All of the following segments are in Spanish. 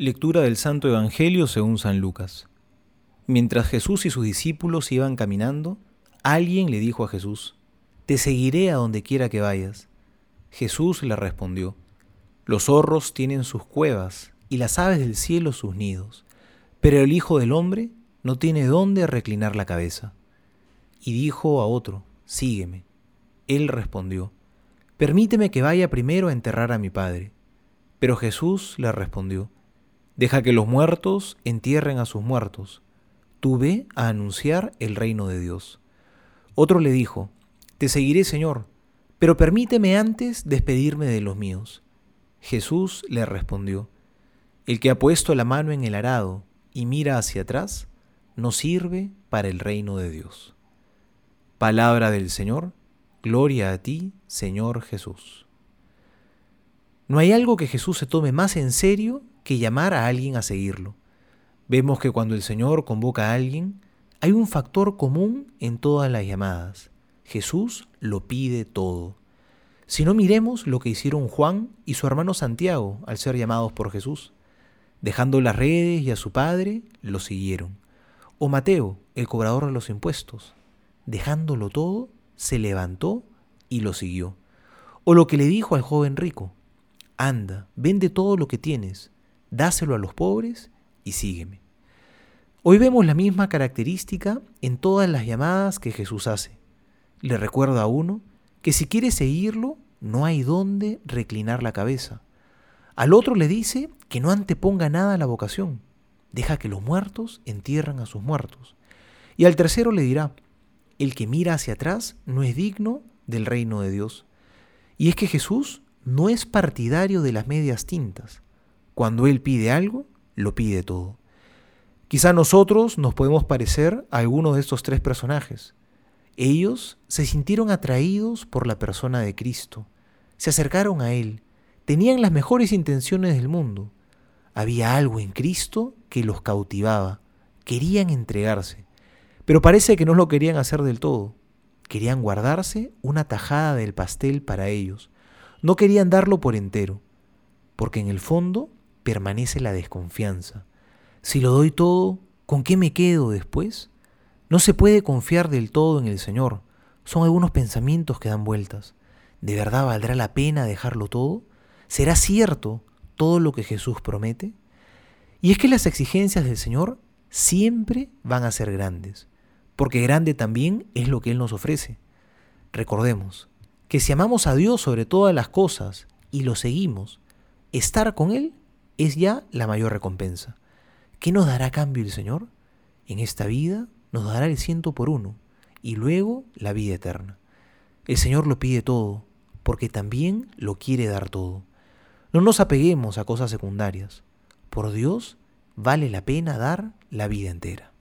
Lectura del Santo Evangelio según San Lucas. Mientras Jesús y sus discípulos iban caminando, alguien le dijo a Jesús, Te seguiré a donde quiera que vayas. Jesús le respondió, Los zorros tienen sus cuevas y las aves del cielo sus nidos, pero el Hijo del Hombre no tiene dónde reclinar la cabeza. Y dijo a otro, Sígueme. Él respondió, Permíteme que vaya primero a enterrar a mi Padre. Pero Jesús le respondió, Deja que los muertos entierren a sus muertos. Tú ve a anunciar el reino de Dios. Otro le dijo, Te seguiré, Señor, pero permíteme antes despedirme de los míos. Jesús le respondió, El que ha puesto la mano en el arado y mira hacia atrás, no sirve para el reino de Dios. Palabra del Señor, gloria a ti, Señor Jesús. No hay algo que Jesús se tome más en serio que llamar a alguien a seguirlo. Vemos que cuando el Señor convoca a alguien, hay un factor común en todas las llamadas. Jesús lo pide todo. Si no miremos lo que hicieron Juan y su hermano Santiago al ser llamados por Jesús. Dejando las redes y a su padre, lo siguieron. O Mateo, el cobrador de los impuestos. Dejándolo todo, se levantó y lo siguió. O lo que le dijo al joven rico. Anda, vende todo lo que tienes, dáselo a los pobres y sígueme. Hoy vemos la misma característica en todas las llamadas que Jesús hace. Le recuerda a uno que si quiere seguirlo, no hay dónde reclinar la cabeza. Al otro le dice que no anteponga nada a la vocación, deja que los muertos entierran a sus muertos. Y al tercero le dirá, el que mira hacia atrás no es digno del reino de Dios. Y es que Jesús no es partidario de las medias tintas. Cuando Él pide algo, lo pide todo. Quizá nosotros nos podemos parecer a alguno de estos tres personajes. Ellos se sintieron atraídos por la persona de Cristo, se acercaron a Él, tenían las mejores intenciones del mundo. Había algo en Cristo que los cautivaba, querían entregarse, pero parece que no lo querían hacer del todo. Querían guardarse una tajada del pastel para ellos, no querían darlo por entero, porque en el fondo permanece la desconfianza. Si lo doy todo, ¿con qué me quedo después? No se puede confiar del todo en el Señor. Son algunos pensamientos que dan vueltas. ¿De verdad valdrá la pena dejarlo todo? ¿Será cierto todo lo que Jesús promete? Y es que las exigencias del Señor siempre van a ser grandes, porque grande también es lo que Él nos ofrece. Recordemos que si amamos a Dios sobre todas las cosas y lo seguimos, estar con Él es ya la mayor recompensa. ¿Qué nos dará cambio el Señor? En esta vida nos dará el ciento por uno y luego la vida eterna. El Señor lo pide todo, porque también lo quiere dar todo. No nos apeguemos a cosas secundarias. Por Dios vale la pena dar la vida entera.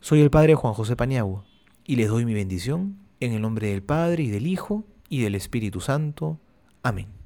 Soy el Padre Juan José Paniagua y les doy mi bendición en el nombre del Padre y del Hijo y del Espíritu Santo. Amén.